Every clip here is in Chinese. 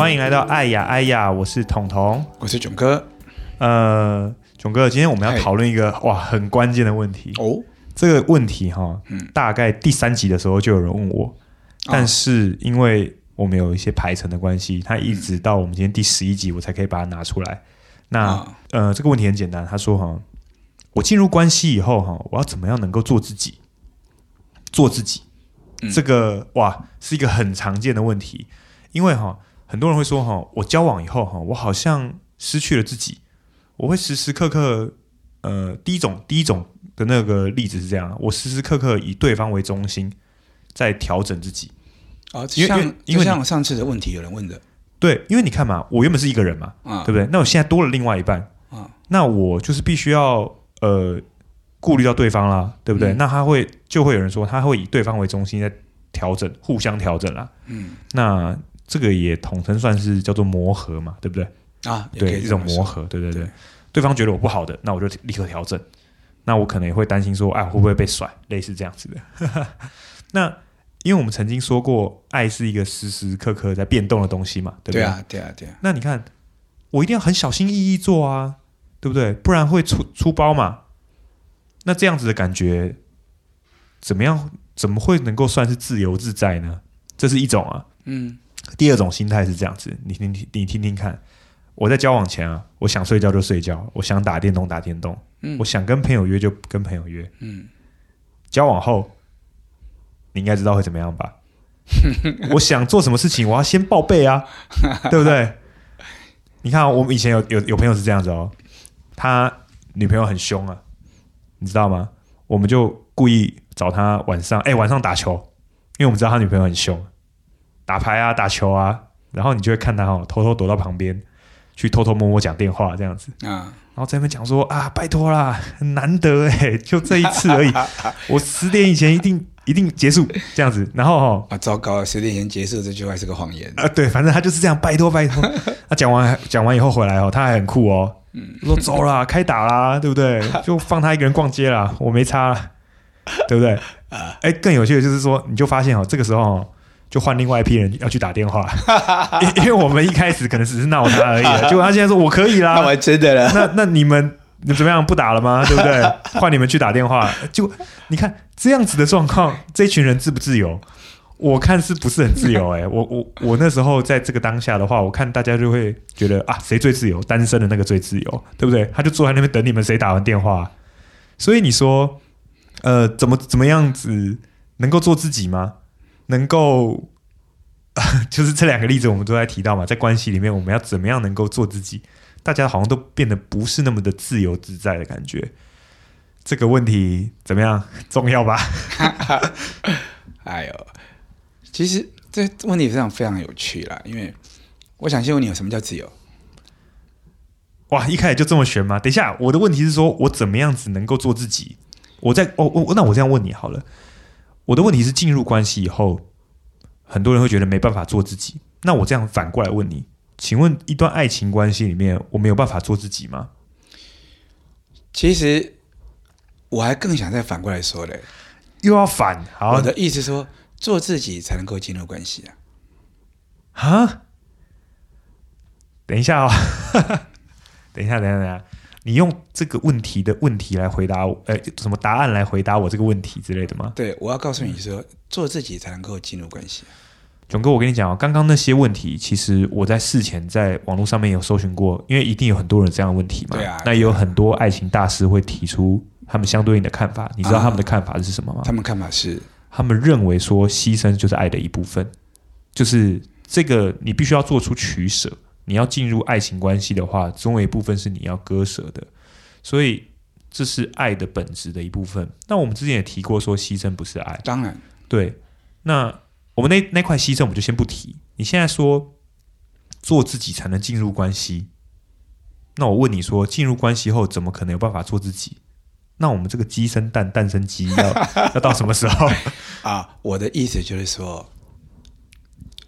欢迎来到爱呀爱呀，我是彤彤，我是囧哥。呃，囧哥，今天我们要讨论一个哇很关键的问题。哦。这个问题哈，嗯，大概第三集的时候就有人问我，嗯、但是因为我们有一些排程的关系，他一直到我们今天第十一集，我才可以把它拿出来。那、哦、呃，这个问题很简单，他说哈，我进入关系以后哈，我要怎么样能够做自己？做自己，嗯、这个哇是一个很常见的问题，因为哈，很多人会说哈，我交往以后哈，我好像失去了自己，我会时时刻刻，呃，第一种第一种的那个例子是这样，我时时刻刻以对方为中心，在调整自己啊，因为因为像上次的问题有人问的，对，因为你看嘛，我原本是一个人嘛，啊，对不对？那我现在多了另外一半啊，那我就是必须要呃。顾虑到对方啦，对不对？嗯、那他会就会有人说，他会以对方为中心在调整，互相调整啦。嗯，那这个也统称算是叫做磨合嘛，对不对？啊，对，一种磨合，对对对。对，对方觉得我不好的，那我就立刻调整。那我可能也会担心说，哎，会不会被甩？类似这样子的。那因为我们曾经说过，爱是一个时时刻刻在变动的东西嘛，对不对？对啊，对啊，对啊。那你看，我一定要很小心翼翼做啊，对不对？不然会出出包嘛。那这样子的感觉怎么样？怎么会能够算是自由自在呢？这是一种啊。嗯。第二种心态是这样子，你听听，你听听看。我在交往前啊，我想睡觉就睡觉，我想打电动打电动，嗯，我想跟朋友约就跟朋友约，嗯。交往后，你应该知道会怎么样吧？我想做什么事情，我要先报备啊，对不对？你看，我们以前有有有朋友是这样子哦，他女朋友很凶啊。你知道吗？我们就故意找他晚上，哎，晚上打球，因为我们知道他女朋友很凶，打牌啊，打球啊，然后你就会看他哦，偷偷躲到旁边去偷偷摸摸讲电话这样子。啊，然后在那边讲说啊，拜托啦，很难得哎，就这一次而已，我十点以前一定一定结束这样子，然后哈啊，糟糕，十点前结束这句话是个谎言。啊，对，反正他就是这样，拜托拜托，他 讲完讲完以后回来哦，他还很酷哦。嗯，说走啦，开打啦，对不对？就放他一个人逛街啦，我没差啦，对不对？啊，哎，更有趣的就是说，你就发现哦，这个时候就换另外一批人要去打电话，因为我们一开始可能只是闹他而已，结果他现在说我可以啦，那我还真的了，那那你们你怎么样不打了吗？对不对？换你们去打电话，就你看这样子的状况，这群人自不自由？我看是不是很自由？欸？哎，我我我那时候在这个当下的话，我看大家就会觉得啊，谁最自由？单身的那个最自由，对不对？他就坐在那边等你们谁打完电话。所以你说，呃，怎么怎么样子能够做自己吗？能够，就是这两个例子我们都在提到嘛，在关系里面我们要怎么样能够做自己？大家好像都变得不是那么的自由自在的感觉。这个问题怎么样？重要吧？哎呦！其实这问题非常非常有趣啦，因为我想先问你，有什么叫自由？哇，一开始就这么悬吗？等一下，我的问题是说，我怎么样子能够做自己？我在哦哦，那我这样问你好了。我的问题是，进入关系以后，很多人会觉得没办法做自己。那我这样反过来问你，请问一段爱情关系里面，我没有办法做自己吗？其实我还更想再反过来说嘞，又要反？好，我的意思说。做自己才能够进入关系啊！啊，等一下哦，等一下，等一下，等一下，你用这个问题的问题来回答我，呃，什么答案来回答我这个问题之类的吗？对，我要告诉你说，嗯、做自己才能够进入关系。囧哥，我跟你讲哦，刚刚那些问题，其实我在事前在网络上面有搜寻过，因为一定有很多人这样的问题嘛。对啊。那也有很多爱情大师会提出他们相对应的看法，你知道他们的看法是什么吗？他们看法是。他们认为说，牺牲就是爱的一部分，就是这个你必须要做出取舍。你要进入爱情关系的话，总有一部分是你要割舍的，所以这是爱的本质的一部分。那我们之前也提过说，牺牲不是爱，当然对。那我们那那块牺牲我们就先不提。你现在说做自己才能进入关系，那我问你说，进入关系后怎么可能有办法做自己？那我们这个鸡生蛋，蛋生鸡，要 要到什么时候 啊？我的意思就是说，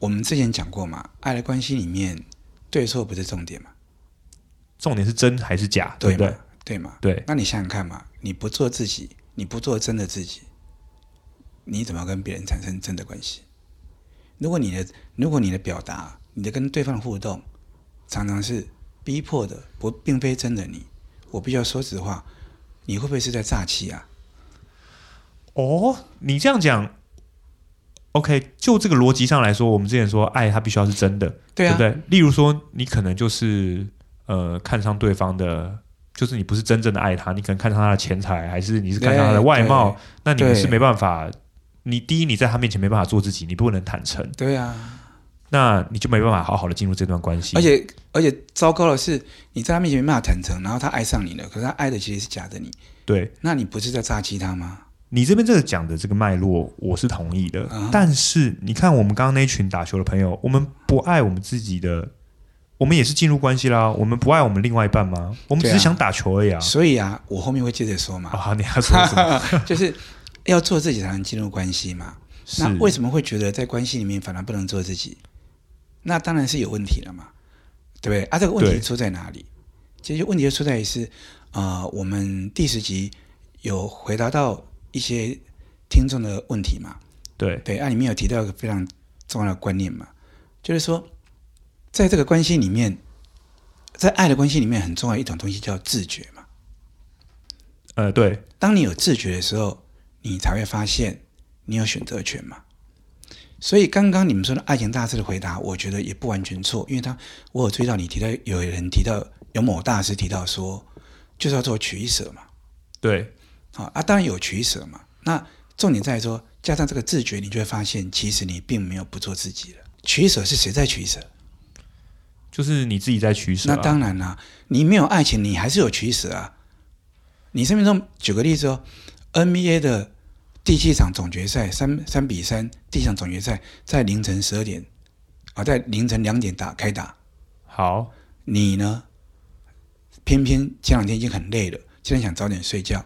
我们之前讲过嘛，爱的关系里面，对错不是重点嘛，重点是真还是假，对不对？对嘛？对。那你想想看嘛，你不做自己，你不做真的自己，你怎么跟别人产生真的关系？如果你的如果你的表达你的跟对方的互动常常是逼迫的，不，并非真的你。我必须要说实话，你会不会是在诈欺啊？哦，你这样讲，OK，就这个逻辑上来说，我们之前说爱它必须要是真的，对啊，对不对？例如说，你可能就是呃看上对方的，就是你不是真正的爱他，你可能看上他的钱财，还是你是看上他的外貌，那你们是没办法。你第一，你在他面前没办法做自己，你不能坦诚。对啊，那你就没办法好好的进入这段关系。而且，而且糟糕的是，你在他面前没办法坦诚，然后他爱上你了，可是他爱的其实是假的你。对，那你不是在诈欺他吗？你这边这个讲的这个脉络，我是同意的。嗯、但是，你看我们刚刚那群打球的朋友，我们不爱我们自己的，我们也是进入关系啦。我们不爱我们另外一半吗？我们只是想打球而已啊。啊所以啊，我后面会接着说嘛。啊，你要说什么？就是。要做自己才能进入关系嘛？那为什么会觉得在关系里面反而不能做自己？那当然是有问题了嘛，对不对？啊，这个问题出在哪里？其实问题就出在于是，呃，我们第十集有回答到一些听众的问题嘛？对对，啊，里面有提到一个非常重要的观念嘛，就是说，在这个关系里面，在爱的关系里面，很重要一种东西叫自觉嘛。呃，对，当你有自觉的时候。你才会发现你有选择权嘛？所以刚刚你们说的爱情大师的回答，我觉得也不完全错，因为他我有注意到你提到有人提到有某大师提到说，就是要做取舍嘛。对，好啊，当然有取舍嘛。那重点在于说，加上这个自觉，你就会发现，其实你并没有不做自己了。取舍是谁在取舍？就是你自己在取舍啊。那当然啦，你没有爱情，你还是有取舍啊。你生命中举个例子哦。NBA 的第七场总决赛，三三比三，第一场总决赛在凌晨十二点，啊，在凌晨两点打开打。好，你呢？偏偏前两天已经很累了，今天想早点睡觉，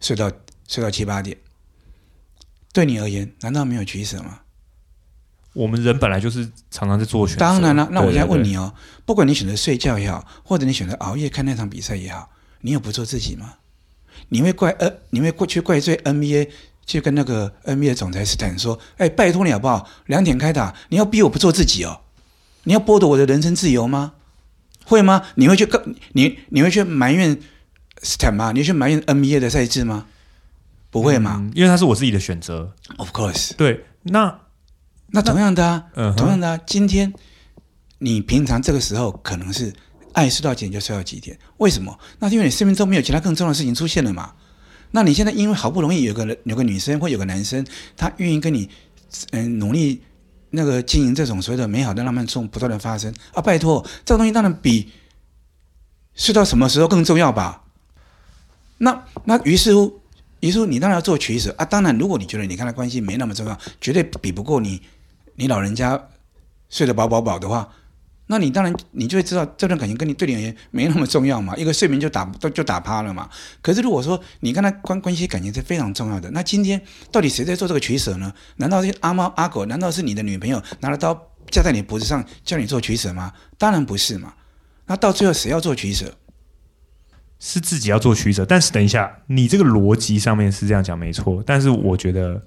睡到睡到七八点。对你而言，难道没有取舍吗？我们人本来就是常常在做选择。当然了，那我现在问你哦，不管你选择睡觉也好，或者你选择熬夜看那场比赛也好，你有不做自己吗？你会怪呃，你会过去怪罪 NBA，去跟那个 NBA 总裁斯坦说：“哎，拜托你好不好？两点开打，你要逼我不做自己哦，你要剥夺我的人身自由吗？会吗？你会去告你？你会去埋怨斯坦吗？你去埋怨 NBA 的赛制吗？不会嘛？嗯，因为他是我自己的选择。Of course，对，那那同样的啊，嗯，同样的啊，今天你平常这个时候可能是。爱睡到几点就睡到几点，为什么？那是因为你生命中没有其他更重要的事情出现了嘛。那你现在因为好不容易有个人、有个女生或有个男生，他愿意跟你嗯努力那个经营这种所谓的美好的浪漫中不断的发生啊，拜托，这个东西当然比睡到什么时候更重要吧？那那于是乎，于是乎你当然要做取舍啊。当然，如果你觉得你跟他关系没那么重要，绝对比不过你你老人家睡得饱饱饱的话。那你当然，你就会知道这段感情跟你对你而言没那么重要嘛，一个睡眠就打都就打趴了嘛。可是如果说你跟他关关系感情是非常重要的，那今天到底谁在做这个取舍呢？难道是阿猫阿狗？难道是你的女朋友拿着刀架在你脖子上叫你做取舍吗？当然不是嘛。那到最后谁要做取舍？是自己要做取舍。但是等一下，你这个逻辑上面是这样讲没错，但是我觉得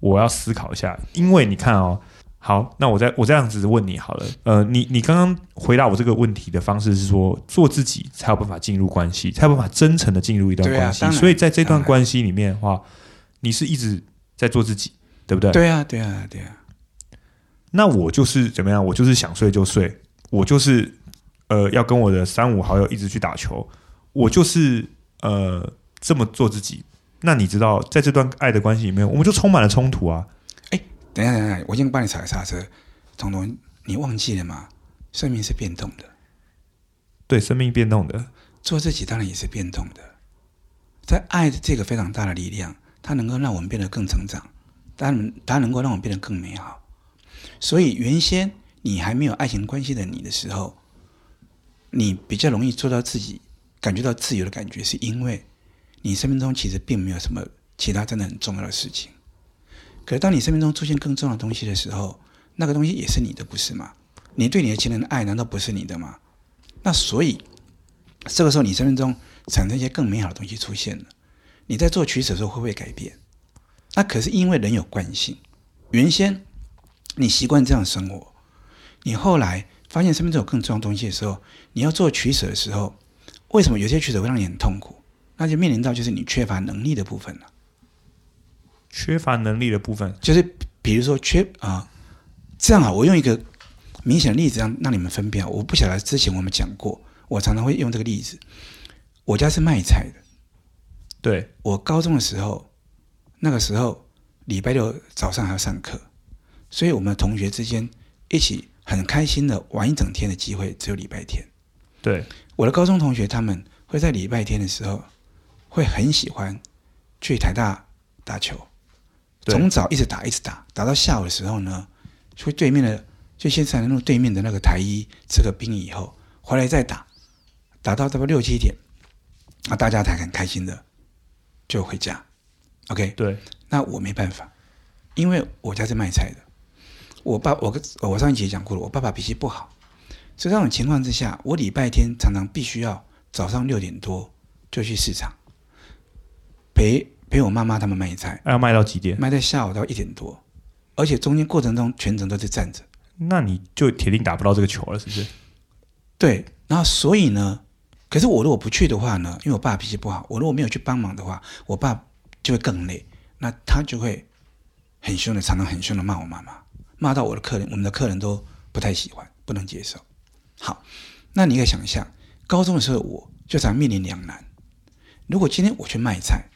我要思考一下，因为你看哦。好，那我再我这样子问你好了，呃，你你刚刚回答我这个问题的方式是说，做自己才有办法进入关系，才有办法真诚的进入一段关系。所以在这段关系里面的话，你是一直在做自己，对不对？对啊，对啊，对啊。那我就是怎么样？我就是想睡就睡，我就是呃要跟我的三五好友一直去打球，我就是呃这么做自己。那你知道，在这段爱的关系里面，我们就充满了冲突啊。哎等一下，等一下，我先帮你踩个刹车。彤彤，你忘记了吗？生命是变动的。对，生命变动的。做自己当然也是变动的。在爱的这个非常大的力量，它能够让我们变得更成长，它能它能够让我们变得更美好。所以，原先你还没有爱情关系的你的时候，你比较容易做到自己，感觉到自由的感觉，是因为你生命中其实并没有什么其他真的很重要的事情。可是，当你生命中出现更重要的东西的时候，那个东西也是你的，不是吗？你对你的情人的爱，难道不是你的吗？那所以，这个时候你生命中产生一些更美好的东西出现了。你在做取舍的时候会不会改变？那可是因为人有惯性，原先你习惯这样生活，你后来发现生命中有更重要的东西的时候，你要做取舍的时候，为什么有些抉择会让你很痛苦？那就面临到就是你缺乏能力的部分了。缺乏能力的部分，就是比如说缺啊，这样啊，我用一个明显的例子让让你们分辨。我不晓得之前我们讲过，我常常会用这个例子。我家是卖菜的，对，我高中的时候，那个时候礼拜六早上还要上课，所以我们同学之间一起很开心的玩一整天的机会只有礼拜天。对，我的高中同学他们会在礼拜天的时候会很喜欢去台大打球。从早一直打一直打，打到下午的时候呢，去对面的就现在那种对面的那个台一吃个冰以后，回来再打，打到差不多六七点，啊，大家才很开心的就回家。OK，对，那我没办法，因为我家是卖菜的，我爸我跟我上一集讲过了，我爸爸脾气不好，所以这种情况之下，我礼拜天常常必须要早上六点多就去市场陪。陪我妈妈他们卖菜，要卖到几点？卖到下午到一点多，而且中间过程中全程都是站着。那你就铁定打不到这个球了，是不是？对，然后所以呢，可是我如果不去的话呢，因为我爸脾气不好，我如果没有去帮忙的话，我爸就会更累，那他就会很凶的，常常很凶的骂我妈妈，骂到我的客人，我们的客人都不太喜欢，不能接受。好，那你可以想象，高中的时候我就常面临两难，如果今天我去卖菜。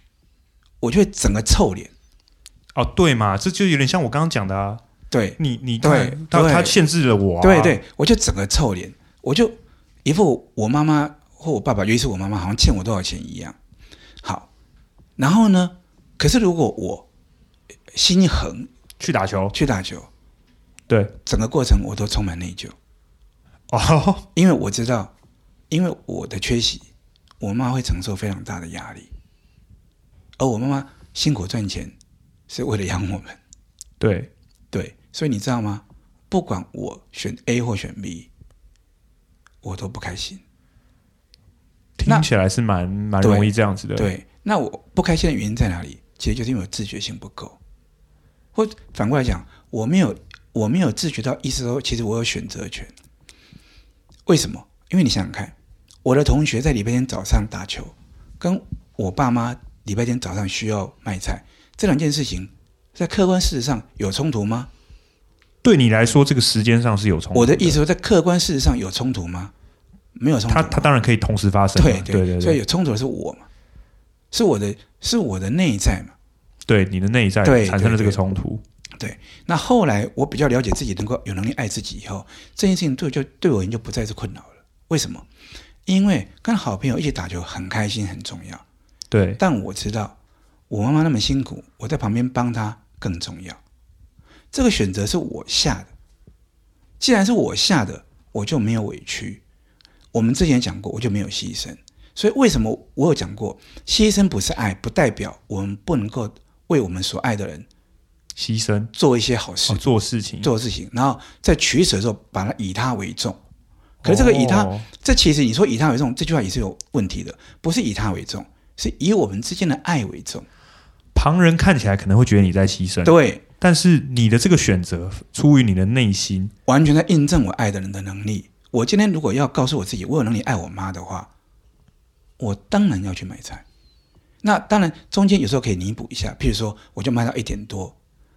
我就会整个臭脸，哦，对嘛，这就有点像我刚刚讲的啊。对，你你对，他他限制了我啊。对对，我就整个臭脸，我就一副我妈妈或我爸爸，尤其是我妈妈，好像欠我多少钱一样。好，然后呢？可是如果我心一横去打球，去打球，对，整个过程我都充满内疚。哦，因为我知道，因为我的缺席，我妈会承受非常大的压力。而我妈妈辛苦赚钱，是为了养我们。对对，所以你知道吗？不管我选 A 或选 B，我都不开心。听起来是蛮蛮容易这样子的。对，那我不开心的原因在哪里？其实就是因为我自觉性不够。或反过来讲，我没有我没有自觉到意识到，其实我有选择权。为什么？因为你想想看，我的同学在礼拜天早上打球，跟我爸妈。礼拜天早上需要卖菜，这两件事情在客观事实上有冲突吗？对你来说，这个时间上是有冲突。我的意思说，在客观事实上有冲突吗？没有冲突。他他当然可以同时发生。对对对对，所以有冲突的是我嘛？是我的，是我的内在嘛？对，你的内在产生了这个冲突。对，那后来我比较了解自己，能够有能力爱自己以后，这件事情对就对我就不再是困扰了。为什么？因为跟好朋友一起打球很开心，很重要。对，但我知道我妈妈那么辛苦，我在旁边帮她更重要。这个选择是我下的，既然是我下的，我就没有委屈。我们之前讲过，我就没有牺牲。所以为什么我有讲过，牺牲不是爱，不代表我们不能够为我们所爱的人牺牲，做一些好事，哦、做事情，做事情，然后在取舍的时候，把它以他为重。可是这个以他，哦、这其实你说以他为重，这句话也是有问题的，不是以他为重。是以我们之间的爱为重，旁人看起来可能会觉得你在牺牲，对，但是你的这个选择出于你的内心，完全在印证我爱的人的能力。我今天如果要告诉我自己，我有能力爱我妈的话，我当然要去买菜。那当然中间有时候可以弥补一下，譬如说我就卖到一点多，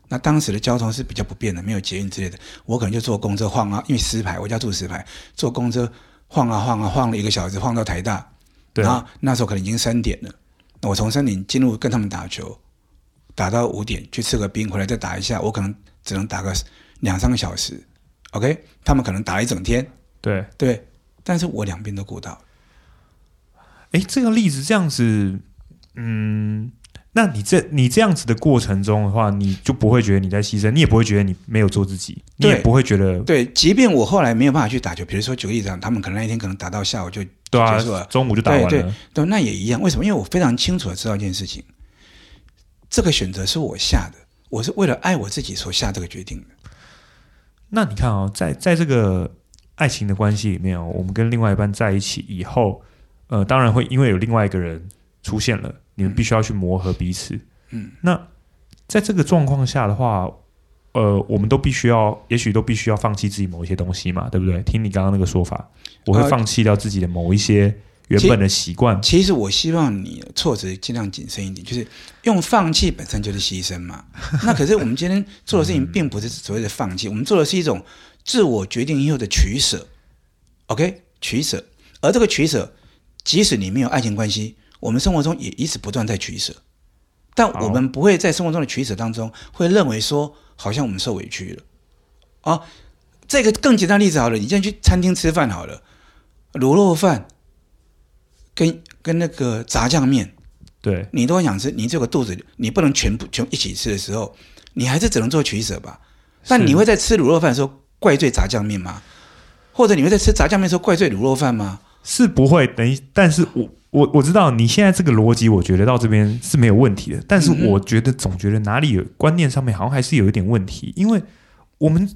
那当时的交通是比较不便的，没有捷运之类的，我可能就坐公车晃啊，因为石牌，我家住石牌，坐公车晃啊晃啊晃了一个小时，晃到台大。然后那时候可能已经三点了，那我从三点进入跟他们打球，打到五点去吃个冰，回来再打一下，我可能只能打个两三个小时，OK？他们可能打了一整天，对对，但是我两边都顾到。哎，这个例子这样子，嗯。那你这你这样子的过程中的话，你就不会觉得你在牺牲，你也不会觉得你没有做自己，你也不会觉得对。即便我后来没有办法去打球，比如说举个例子，他们可能那一天可能打到下午就对啊，中午就打完了。对对对，那也一样。为什么？因为我非常清楚的知道一件事情，这个选择是我下的，我是为了爱我自己所下这个决定的。那你看哦，在在这个爱情的关系里面哦，我们跟另外一半在一起以后，呃，当然会因为有另外一个人出现了。你们必须要去磨合彼此。嗯，那在这个状况下的话，呃，我们都必须要，也许都必须要放弃自己某一些东西嘛，对不对？听你刚刚那个说法，我会放弃掉自己的某一些原本的习惯。其实我希望你措辞尽量谨慎一点，就是用放弃本身就是牺牲嘛。那可是我们今天做的事情并不是所谓的放弃，我们做的是一种自我决定以后的取舍。OK，取舍。而这个取舍，即使你没有爱情关系，我们生活中也一直不断在取舍。但我们不会在生活中的取舍当中，会认为说，好像我们受委屈了。啊，这个更简单的例子好了，你现在去餐厅吃饭好了，卤肉饭跟跟那个炸酱面，对，你都想吃，你这个肚子你不能全部全一起吃的时候，你还是只能做取舍吧。但你会在吃卤肉饭的时候怪罪炸酱面吗？或者你会在吃炸酱面的时候怪罪卤肉饭吗？是不会。等于，但是我。我我知道你现在这个逻辑，我觉得到这边是没有问题的。但是我觉得总觉得哪里有观念上面好像还是有一点问题，因为我们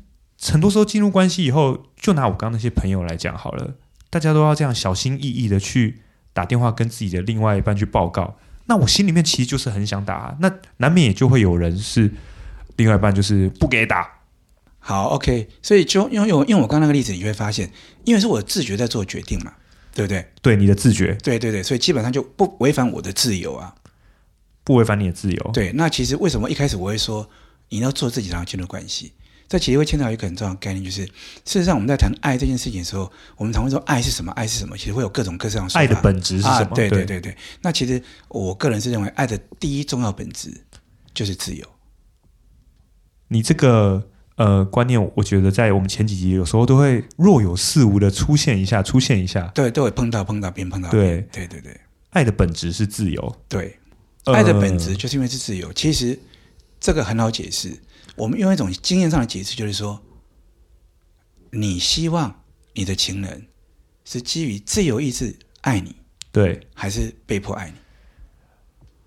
很多时候进入关系以后，就拿我刚刚那些朋友来讲好了，大家都要这样小心翼翼的去打电话跟自己的另外一半去报告。那我心里面其实就是很想打，那难免也就会有人是另外一半就是不给打。好，OK，所以就因为用用我刚刚那个例子，你会发现，因为是我自觉在做决定嘛。对不对？对你的自觉，对对对，所以基本上就不违反我的自由啊，不违反你的自由。对，那其实为什么一开始我会说你要做自己，然后进入关系？这其实会牵扯到一个很重要的概念，就是事实上我们在谈爱这件事情的时候，我们常会说爱是什么？爱是什么？其实会有各种各样的。爱的本质是什么？啊、对对对对。那其实我个人是认为，爱的第一重要本质就是自由。你这个。呃，观念我觉得在我们前几集有时候都会若有似无的出现一下，出现一下，对，都会碰到碰到边碰到边。对对对对，爱的本质是自由。对，爱的本质就是因为是自由。呃、其实这个很好解释，我们用一种经验上的解释，就是说，你希望你的情人是基于自由意志爱你，对，还是被迫爱你？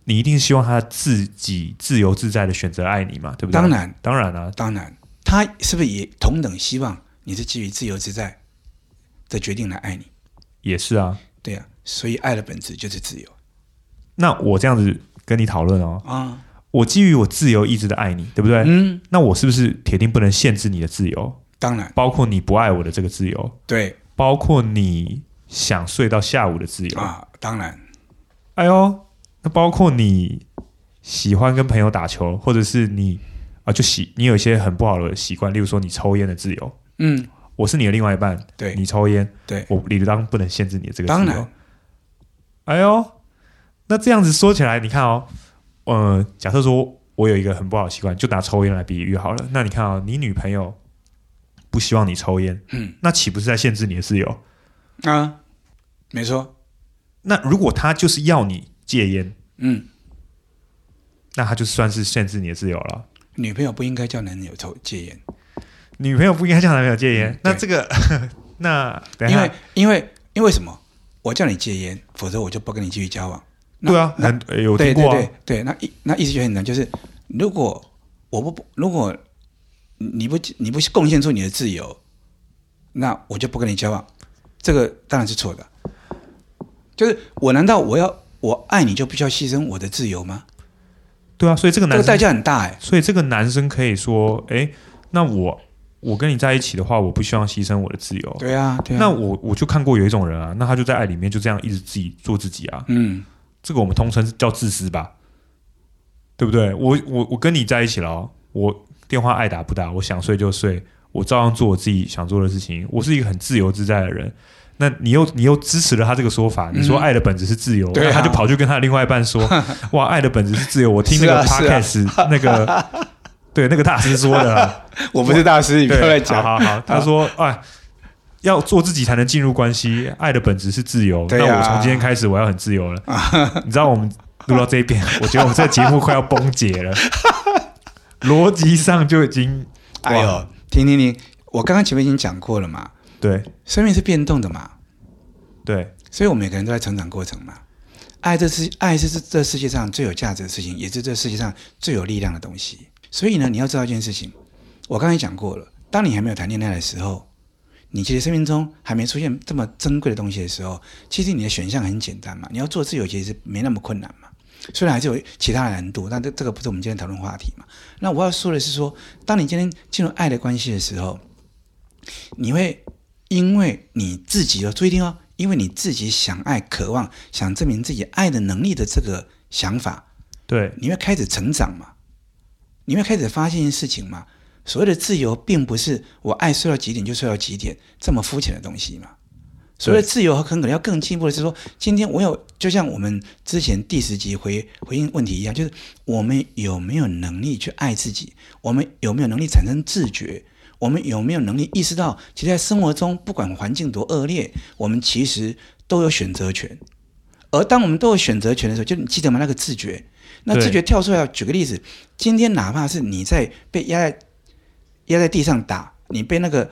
你一定希望他自己自由自在的选择爱你嘛？对不对？当然，当然啊，当然。他是不是也同等希望你是基于自由自在的决定来爱你？也是啊，对、啊，所以爱的本质就是自由。那我这样子跟你讨论哦，啊，我基于我自由意志的爱你，对不对？嗯，那我是不是铁定不能限制你的自由？当然，包括你不爱我的这个自由，对，包括你想睡到下午的自由啊，当然。哎呦，那包括你喜欢跟朋友打球，或者是你。啊，就习你有一些很不好的习惯，例如说你抽烟的自由。嗯，我是你的另外一半，对，你抽烟，对，我理当不能限制你的这个自由。当然，哎呦，那这样子说起来，你看哦，呃，假设说我有一个很不好的习惯，就拿抽烟来比喻好了。那你看啊、哦，你女朋友不希望你抽烟，嗯，那岂不是在限制你的自由？啊，没错。那如果他就是要你戒烟，嗯，那他就算是限制你的自由了。女朋友不应该叫男友抽戒烟，女朋友不应该叫男朋友戒烟。嗯、那这个，那因为因为因为什么？我叫你戒烟，否则我就不跟你继续交往。对啊，很有听过、啊、对对对对，那意那意思就很难，就是如果我不如果你不你不贡献出你的自由，那我就不跟你交往。这个当然是错的。就是我难道我要我爱你就必须要牺牲我的自由吗？对啊，所以这个男生这个代价很大哎。所以这个男生可以说：“哎，那我我跟你在一起的话，我不希望牺牲我的自由。对啊”对啊，那我我就看过有一种人啊，那他就在爱里面就这样一直自己做自己啊。嗯，这个我们通称叫自私吧，对不对？我我我跟你在一起了，我电话爱打不打，我想睡就睡，我照样做我自己想做的事情。我是一个很自由自在的人。那你又你又支持了他这个说法，你说爱的本质是自由，他就跑去跟他的另外一半说：“ 哇，爱的本质是自由。”我听那个 podcast、啊啊、那个 对那个大师说的，我不是大师，你不要来讲。好好好，他说：“哎，要做自己才能进入关系，爱的本质是自由。啊”那我从今天开始我要很自由了。你知道我们录到这一边，我觉得我们这个节目快要崩解了，逻辑上就已经哎呦，停停停！我刚刚前面已经讲过了嘛。对，生命是变动的嘛，对，所以我们每个人都在成长过程嘛。爱这世，爱是这这世界上最有价值的事情，也是这世界上最有力量的东西。所以呢，你要知道一件事情，我刚才讲过了，当你还没有谈恋爱的时候，你其实生命中还没出现这么珍贵的东西的时候，其实你的选项很简单嘛，你要做自由，其实没那么困难嘛。虽然还是有其他的难度，但这这个不是我们今天讨论话题嘛。那我要说的是说，当你今天进入爱的关系的时候，你会因为你自己要注意听哦，因为你自己想爱、渴望、想证明自己爱的能力的这个想法，对，你会开始成长嘛？你会开始发现一件事情嘛？所谓的自由，并不是我爱睡到几点就睡到几点这么肤浅的东西嘛。所谓的自由和很可能要更进一步的是说，今天我有，就像我们之前第十集回回应问题一样，就是我们有没有能力去爱自己？我们有没有能力产生自觉？我们有没有能力意识到，其实在生活中，不管环境多恶劣，我们其实都有选择权。而当我们都有选择权的时候，就你记得吗？那个自觉，那自觉跳出来。举个例子，今天哪怕是你在被压在。压在地上打，你被那个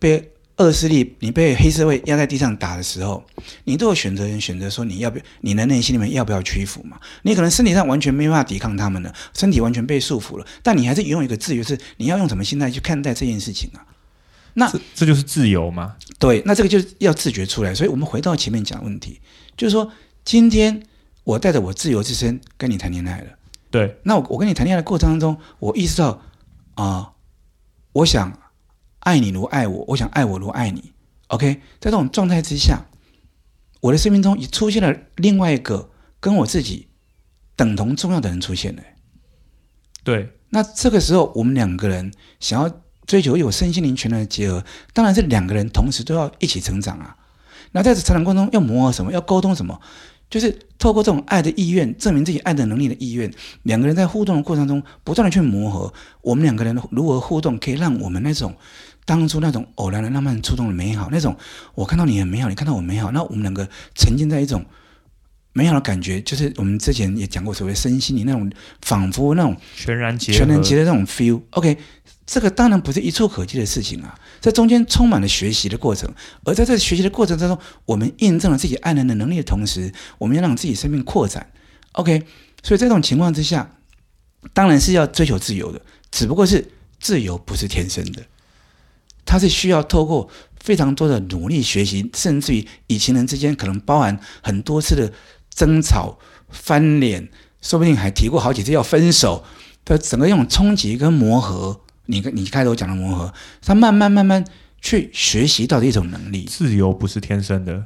被恶势力，你被黑社会压在地上打的时候，你都有选择人选择说你要不要，你的内心里面要不要屈服嘛？你可能身体上完全没办法抵抗他们了，身体完全被束缚了，但你还是拥有一个自由，是你要用什么心态去看待这件事情啊？那这，这就是自由吗？对，那这个就是要自觉出来。所以我们回到前面讲的问题，就是说今天我带着我自由之身跟你谈恋爱了，对，那我我跟你谈恋爱的过程当中，我意识到啊。呃我想爱你如爱我，我想爱我如爱你。OK，在这种状态之下，我的生命中也出现了另外一个跟我自己等同重要的人出现了。对，那这个时候我们两个人想要追求有身心灵全能的结合，当然是两个人同时都要一起成长啊。那在这成长过程中要磨合什么？要沟通什么？就是透过这种爱的意愿，证明自己爱的能力的意愿，两个人在互动的过程中，不断的去磨合。我们两个人如何互动，可以让我们那种当初那种偶然的浪漫触动的美好，那种我看到你很美好，你看到我美好，那我们两个沉浸在一种美好的感觉，就是我们之前也讲过所谓身心灵那种仿佛那种全然结全然结的那种 feel。OK。这个当然不是一蹴可及的事情啊，在中间充满了学习的过程，而在这学习的过程当中，我们印证了自己爱人的能力的同时，我们要让自己生命扩展。OK，所以这种情况之下，当然是要追求自由的，只不过是自由不是天生的，它是需要透过非常多的努力学习，甚至于以情人之间可能包含很多次的争吵、翻脸，说不定还提过好几次要分手的整个这种冲击跟磨合。你跟你开头讲的磨合，他慢慢慢慢去学习到的一种能力。自由不是天生的，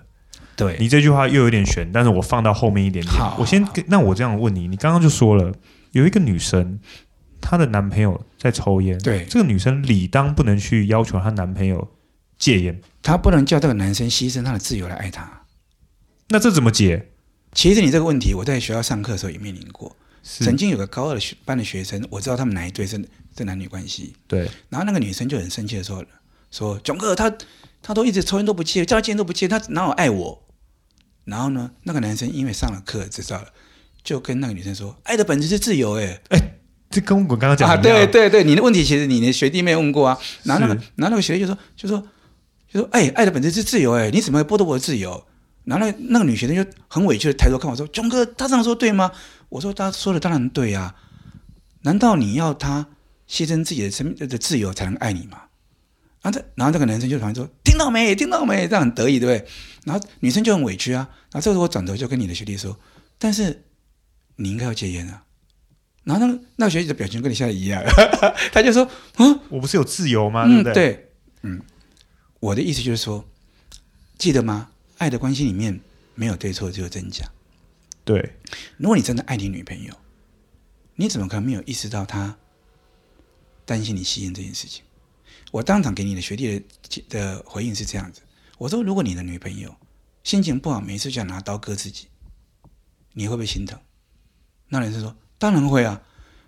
对。你这句话又有点悬，但是我放到后面一点点。好，我先，那我这样问你，你刚刚就说了，有一个女生，她的男朋友在抽烟，对，这个女生理当不能去要求她男朋友戒烟，她不能叫这个男生牺牲他的自由来爱她。那这怎么解？其实你这个问题，我在学校上课的时候也面临过。曾经有个高二的学班的学生，我知道他们哪一对是是男女关系。对，然后那个女生就很生气的说：“说囧哥他他都一直抽烟都不戒，叫他戒烟都不戒，他哪有爱我？”然后呢，那个男生因为上了课知道了，就跟那个女生说：“爱的本质是自由。”哎哎，这跟我刚刚讲的啊，对对对，你的问题其实你的学弟妹问过啊。然后那个然后那个学弟就说就说就说：“哎，爱的本质是自由。哎，你怎么会剥夺我的自由？”然后那个那个女学生就很委屈的抬头看我说：“钟哥，他这样说对吗？”我说他说的当然对啊，难道你要他牺牲自己的生命的自由才能爱你吗？然后这然后这个男生就突然说听到没听到没，这样很得意对不对？然后女生就很委屈啊。然后这时候我转头就跟你的学弟说，但是你应该要戒烟啊。然后那个那个学姐的表情跟你现在一样，他就说嗯，我不是有自由吗？嗯，对不对？对，嗯，我的意思就是说，记得吗？爱的关系里面没有对错，只有真假。对，如果你真的爱你女朋友，你怎么可能没有意识到她担心你吸烟这件事情？我当场给你的学弟的的回应是这样子：我说，如果你的女朋友心情不好，每次就想拿刀割自己，你会不会心疼？那人是说，当然会啊！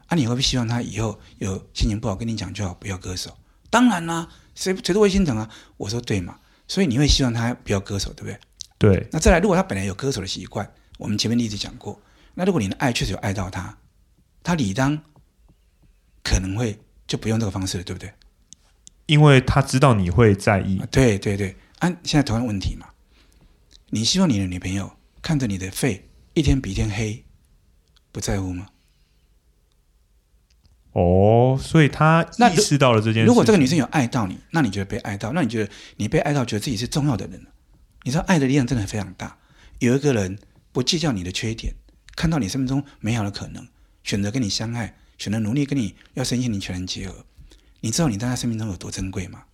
啊，你会不会希望他以后有心情不好跟你讲就好，不要割手？当然啦、啊，谁谁都会心疼啊！我说对嘛，所以你会希望他不要割手，对不对？对。那再来，如果他本来有割手的习惯。我们前面例子讲过，那如果你的爱确实有爱到他，他理当可能会就不用这个方式了，对不对？因为他知道你会在意。对对对，啊、现在同样问题嘛，你希望你的女朋友看着你的肺一天比一天黑，不在乎吗？哦，所以他意识到了这件事。如果这个女生有爱到你，那你觉得被爱到，那你觉得你被爱到，觉得自己是重要的人了？你知道爱的力量真的非常大。有一个人。不计较你的缺点，看到你生命中美好的可能，选择跟你相爱，选择努力跟你要身心灵全然结合。你知道你在他生命中有多珍贵吗？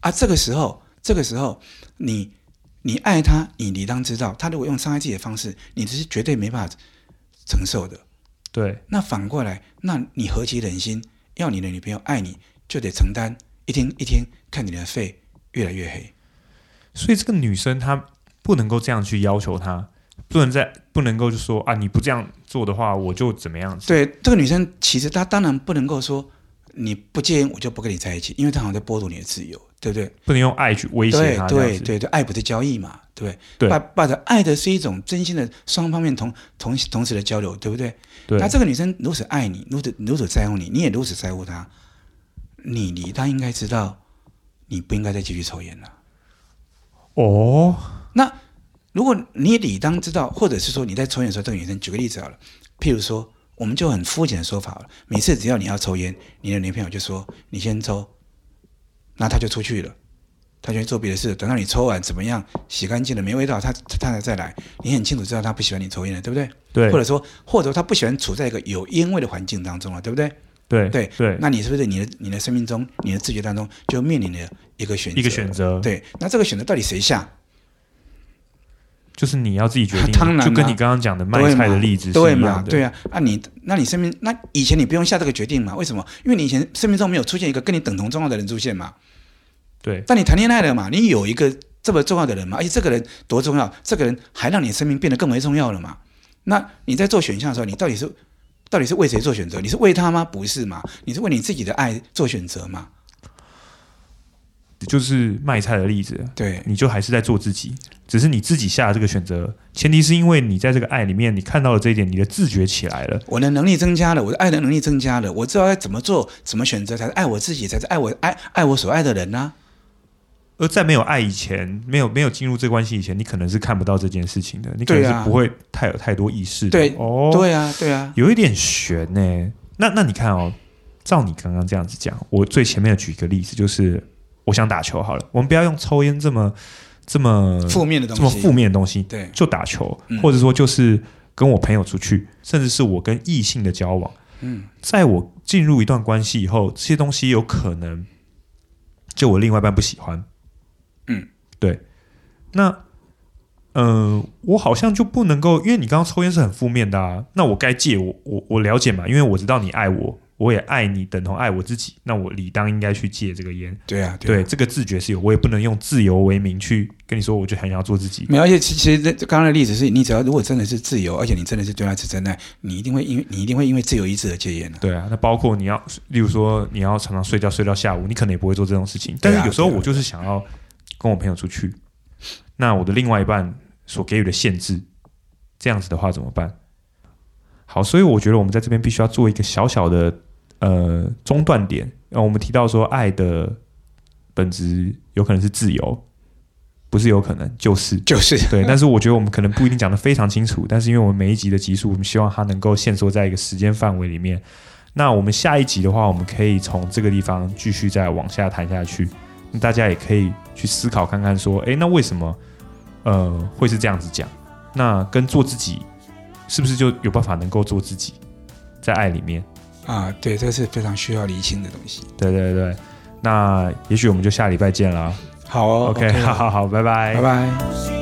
啊，这个时候，这个时候，你你爱他，你理当知道，他如果用伤害自己的方式，你这是绝对没办法承受的。对。那反过来，那你何其忍心要你的女朋友爱你，就得承担一天一天看你的肺越来越黑。所以这个女生她不能够这样去要求他，不能再不能够就说啊，你不这样做的话，我就怎么样子。对，这个女生其实她当然不能够说。你不戒烟，我就不跟你在一起，因为她好像在剥夺你的自由，对不对？不能用爱去威胁他。对对对对，爱不是交易嘛，对不对？对。把把的爱的是一种真心的双方面同同同时的交流，对不对？对。那这个女生如此爱你，如此如此在乎你，你也如此在乎她，你理当应该知道，你不应该再继续抽烟了。哦。那如果你理当知道，或者是说你在抽烟的时候，这个女生举个例子好了，譬如说。我们就很肤浅的说法了。每次只要你要抽烟，你的女朋友就说：“你先抽。”那他就出去了，他就去做别的事。等到你抽完怎么样，洗干净了没味道，他他才再来。你很清楚知道他不喜欢你抽烟了，对不对？对。或者说，或者说他不喜欢处在一个有烟味的环境当中了，对不对？对对对。那你是不是你的你的生命中，你的自觉当中就面临了一个选择？一个选择。对。那这个选择到底谁下？就是你要自己决定，当然、啊、就跟你刚刚讲的卖菜的例子。对嘛？对啊，那你那你生命那以前你不用下这个决定嘛？为什么？因为你以前生命中没有出现一个跟你等同重要的人出现嘛。对。但你谈恋爱了嘛？你有一个这么重要的人嘛？而且这个人多重要？这个人还让你生命变得更为重要了嘛？那你在做选项的时候，你到底是到底是为谁做选择？你是为他吗？不是嘛？你是为你自己的爱做选择吗？就是卖菜的例子，对，你就还是在做自己，只是你自己下的这个选择，前提是因为你在这个爱里面，你看到了这一点，你的自觉起来了，我的能力增加了，我的爱的能力增加了，我知道该怎么做，怎么选择才是爱我自己，才是爱我爱爱我所爱的人呢、啊？而在没有爱以前，没有没有进入这关系以前，你可能是看不到这件事情的，你可能是不会太有太多意识的。对，哦，对啊，对啊，有一点悬呢。那那你看哦，照你刚刚这样子讲，我最前面的举一个例子就是。我想打球好了，我们不要用抽烟这么这么负面的东西，这么负面的东西，对，就打球，嗯，或者说就是跟我朋友出去，甚至是我跟异性的交往，嗯，在我进入一段关系以后，这些东西有可能就我另外一半不喜欢，嗯，对，那嗯、呃，我好像就不能够，因为你刚刚抽烟是很负面的啊，那我该戒我我我了解嘛，因为我知道你爱我。我也爱你，等同爱我自己。那我理当应该去戒这个烟。对啊，对，这个自觉是有，我也不能用自由为名去跟你说，我就很想要做自己。没有，而且其其实这刚刚的例子是你只要如果真的是自由，而且你真的是对他是真爱，你一定会因为你一定会因为自由意志而戒烟的。对啊，那包括你要，例如说你要常常睡觉睡到下午，你可能也不会做这种事情。但是有时候我就是想要跟我朋友出去，那我的另外一半所给予的限制，这样子的话怎么办？好，所以我觉得我们在这边必须要做一个小小的。呃，中断点，呃，我们提到说，爱的本质有可能是自由，不是有可能，就是就是 对。但是我觉得我们可能不一定讲得非常清楚，但是因为我们每一集的集数，我们希望它能够限缩在一个时间范围里面。那我们下一集的话，我们可以从这个地方继续再往下谈下去。那大家也可以去思考看看，说，哎，那为什么呃会是这样子讲？那跟做自己是不是就有办法能够做自己，在爱里面？啊，对，这是非常需要厘清的东西。对对对，那也许我们就下礼拜见了。好哦，OK，, okay 好好好，拜拜，拜拜。